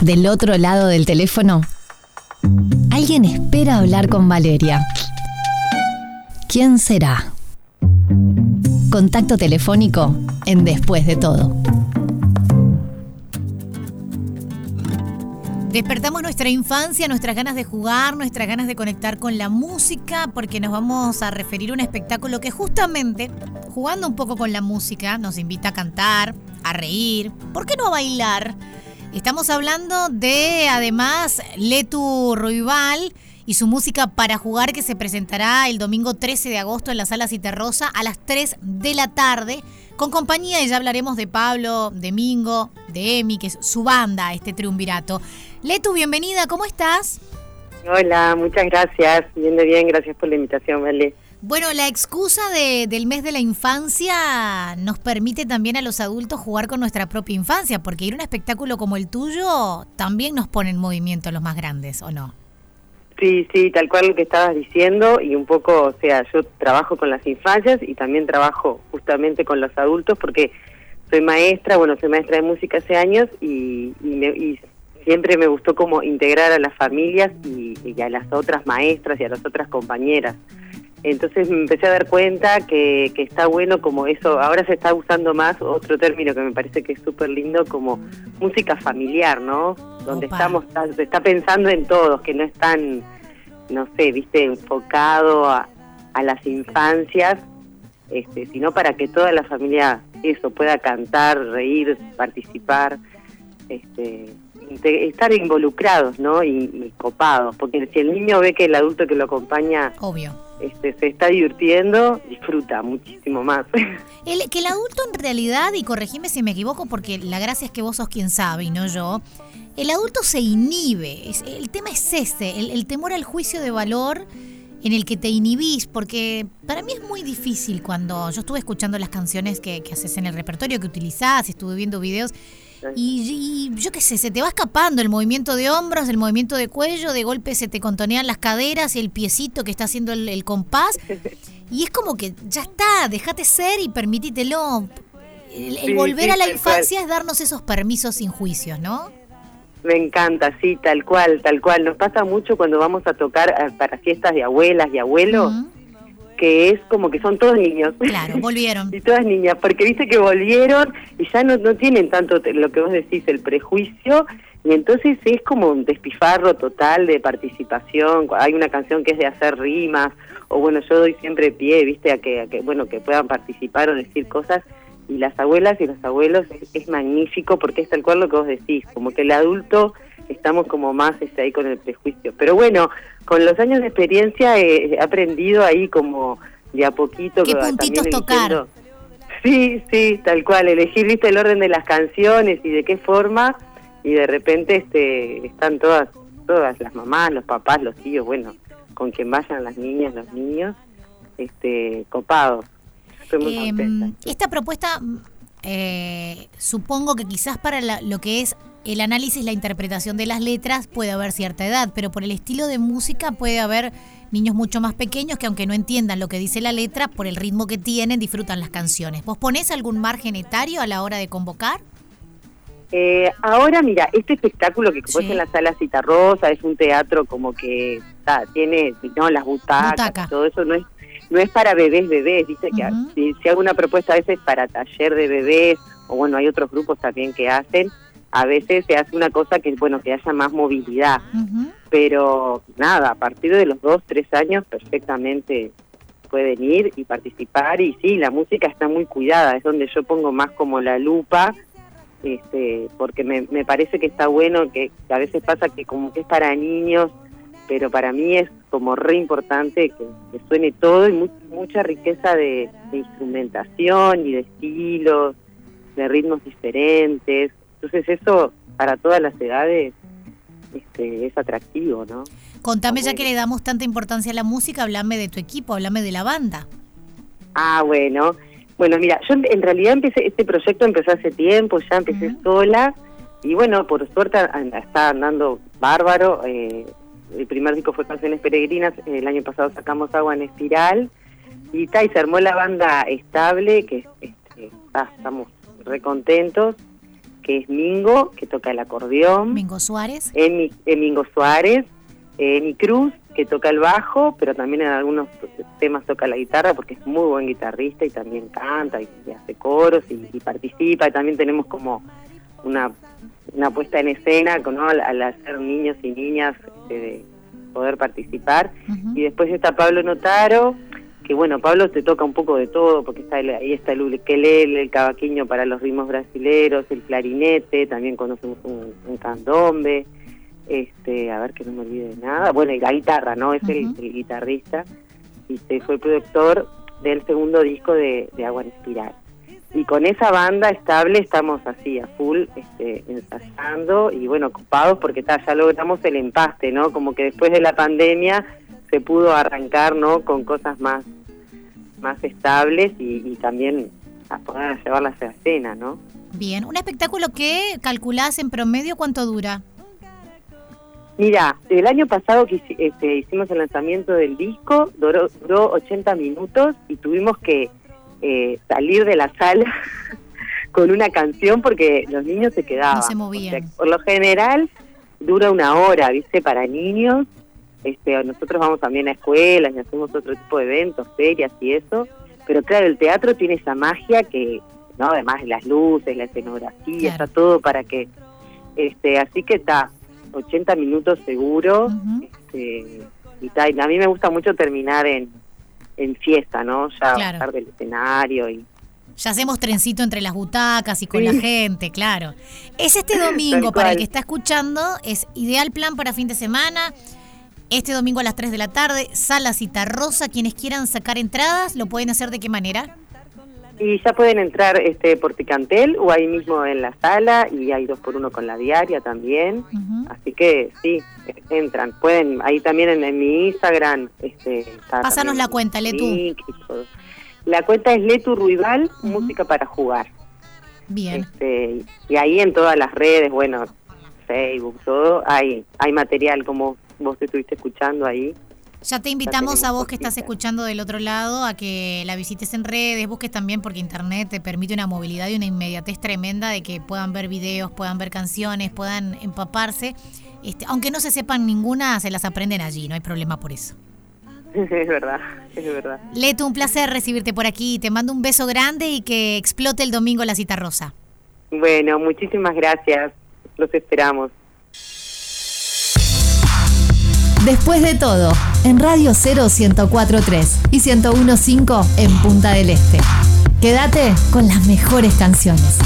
Del otro lado del teléfono, alguien espera hablar con Valeria. ¿Quién será? Contacto telefónico en Después de todo. Despertamos nuestra infancia, nuestras ganas de jugar, nuestras ganas de conectar con la música, porque nos vamos a referir a un espectáculo que justamente, jugando un poco con la música, nos invita a cantar, a reír, ¿por qué no a bailar? Estamos hablando de, además, Letu Ruibal y su música para jugar que se presentará el domingo 13 de agosto en la Sala Citerrosa a las 3 de la tarde con compañía y ya hablaremos de Pablo, de Mingo, de Emi, que es su banda, este triunvirato. Letu, bienvenida, ¿cómo estás? Hola, muchas gracias. Bien bien, gracias por la invitación, Vale. Bueno, la excusa del mes de la infancia nos permite también a los adultos jugar con nuestra propia infancia, porque ir a un espectáculo como el tuyo también nos pone en movimiento los más grandes, ¿o no? Sí, sí, tal cual lo que estabas diciendo y un poco, o sea, yo trabajo con las infancias y también trabajo justamente con los adultos porque soy maestra, bueno, soy maestra de música hace años y, y siempre me gustó como integrar a las familias y, a las otras maestras y a las otras compañeras. Entonces me empecé a dar cuenta que, que, está bueno como eso, ahora se está usando más otro término que me parece que es súper lindo como música familiar, ¿no? Donde estamos, se está pensando en todos, que no es tan, no sé, viste, enfocado a, a las infancias, este, sino para que toda la familia eso pueda cantar, reír, participar. Este, estar involucrados, ¿no? Y, copados, porque si el niño ve que el adulto que lo acompaña, obvio, este, se está divirtiendo, disfruta muchísimo más. El, que el adulto en realidad, y corregime si me equivoco, porque la gracia es que vos sos quien sabe y no yo. El adulto se inhibe. el tema es ese, el, temor al juicio de valor en el que te inhibís, porque para mí es muy difícil cuando yo estuve escuchando las canciones que, que haces en el repertorio que utilizás, estuve viendo videos y, yo qué sé, se te va escapando el movimiento de hombros, el movimiento de cuello, de golpe se te contonean las caderas y el piecito que está haciendo el, compás. Y es como que ya está, déjate ser y permítitelo. El, volver a la infancia es darnos esos permisos sin juicios, ¿no? Me encanta, sí, tal cual, tal cual. Nos pasa mucho cuando vamos a tocar eh, para fiestas de abuelas y abuelos que es como que son todos niños. Claro, volvieron. y todas niñas, porque viste que volvieron y ya no, no tienen tanto lo que vos decís, el prejuicio, y entonces es como un despifarro total de participación. Hay una canción que es de hacer rimas, o bueno, yo doy siempre pie, viste, a que, que bueno, que puedan participar o decir cosas. Y las abuelas y los abuelos es, magnífico porque es tal cual lo que vos decís, como que el adulto estamos como más este, ahí con el prejuicio. Pero bueno, con los años de experiencia he, aprendido ahí como de a poquito. ¿Qué puntitos tocar? Sí, sí, tal cual, elegir, viste, el orden de las canciones y de qué forma, y de repente este están todas, todas las mamás, los papás, los tíos, bueno, con quien vayan las niñas, los niños, este copados. Estoy muy em, Esta propuesta, eh, supongo que quizás para lo que es el análisis, la interpretación de las letras puede haber cierta edad, pero por el estilo de música puede haber niños mucho más pequeños que aunque no entiendan lo que dice la letra, por el ritmo que tienen, disfrutan las canciones. ¿Vos ponés algún margen etario a la hora de convocar? Eh, ahora, mira, este espectáculo que como en la sala Citarrosa es un teatro como que tiene no las butacas, todo eso no es no es para bebés bebés, dice que si, si hago una propuesta a veces para taller de bebés o bueno hay otros grupos también que hacen a veces se hace una cosa que es bueno que haya más movilidad. Pero nada a partir de los dos tres años perfectamente pueden ir y participar. Y sí la música está muy cuidada. Es donde yo pongo más como la lupa este porque me, me parece que está bueno que, a veces pasa que como que es para niños pero para mí es como re importante que, suene todo y mucha riqueza de instrumentación y de estilos de ritmos diferentes entonces eso para todas las edades este, es atractivo, ¿no? Contame ya que le damos tanta importancia a la música, hablame de tu equipo, hablame de la banda. Ah, bueno. Bueno, mira, yo en realidad empecé, este proyecto empezó hace tiempo, ya empecé sola y bueno, por suerte está andando bárbaro. Eh, el primer disco fue Canciones Peregrinas, el año pasado sacamos Agua en Espiral y, ta, y se armó la banda estable, que este, estamos recontentos que es Mingo, que toca el acordeón. Mingo Suárez. Emi, Mingo Suárez. Emi Cruz, que toca el bajo, pero también en algunos temas toca la guitarra porque es muy buen guitarrista y también canta y, hace coros y, participa. Y también tenemos como una, una puesta en escena con, al, hacer niños y niñas este, de poder participar. Y después está Pablo Notaro, que bueno, Pablo te toca un poco de todo, porque está ahí está el ukelele, el cavaquinho para los ritmos brasileros, el clarinete, también conocemos un, un candombe este, a ver que no me olvide de nada, bueno, y la guitarra, ¿no? Es el, guitarrista y fue el productor del segundo disco de, Agua en Espiral. Y con esa banda estable estamos así, a full, este, ensayando y bueno, ocupados porque ya logramos el empaste, ¿no? Como que después de la pandemia se pudo arrancar, ¿no? Con cosas más, más estables y, también a poder llevarlas a la escena, ¿no? Bien, un espectáculo que calculás en promedio cuánto dura. Mira, el año pasado que este, hicimos el lanzamiento del disco, duró, 80 minutos y tuvimos que eh, salir de la sala con una canción porque los niños se quedaban. No se movían. por lo general dura una hora, ¿viste? Para niños. Este, nosotros vamos también a escuelas y hacemos otro tipo de eventos, ferias y eso. Pero claro, el teatro tiene esa magia que, ¿no? Además las luces, la escenografía, está todo para que... este Así que está 80 minutos seguro. este, y, a mí me gusta mucho terminar en, en fiesta, ¿no? Ya bajar del escenario y... Ya hacemos trencito entre las butacas y con la gente, claro. Es este domingo, para el que está escuchando, es ideal plan para fin de semana. Este domingo a las 3 de la tarde, Sala Cita Rosa. Quienes quieran sacar entradas, ¿lo pueden hacer de qué manera? Y ya pueden entrar este por Picantel o ahí mismo en la sala y hay dos por uno con la diaria también. Así que sí, entran. Pueden, ahí también en, mi Instagram. Este, Pásanos la cuenta, Letu. La cuenta es Letu Ruibal, Música para Jugar. Bien. Este, y ahí en todas las redes, bueno, Facebook, todo, hay, hay material como vos te estuviste escuchando ahí. Ya te invitamos a vos que estás escuchando del otro lado a que la visites en redes, busques también porque internet te permite una movilidad y una inmediatez tremenda de que puedan ver videos, puedan ver canciones, puedan empaparse. Este, aunque no se sepan ninguna, se las aprenden allí, no hay problema por eso. Es verdad, es verdad. Leto, un placer recibirte por aquí. Te mando un beso grande y que explote el domingo la cita rosa. Bueno, muchísimas gracias. Los esperamos. Después de todo, en Radio 0 1043 y 1015 en Punta del Este. Quédate con las mejores canciones.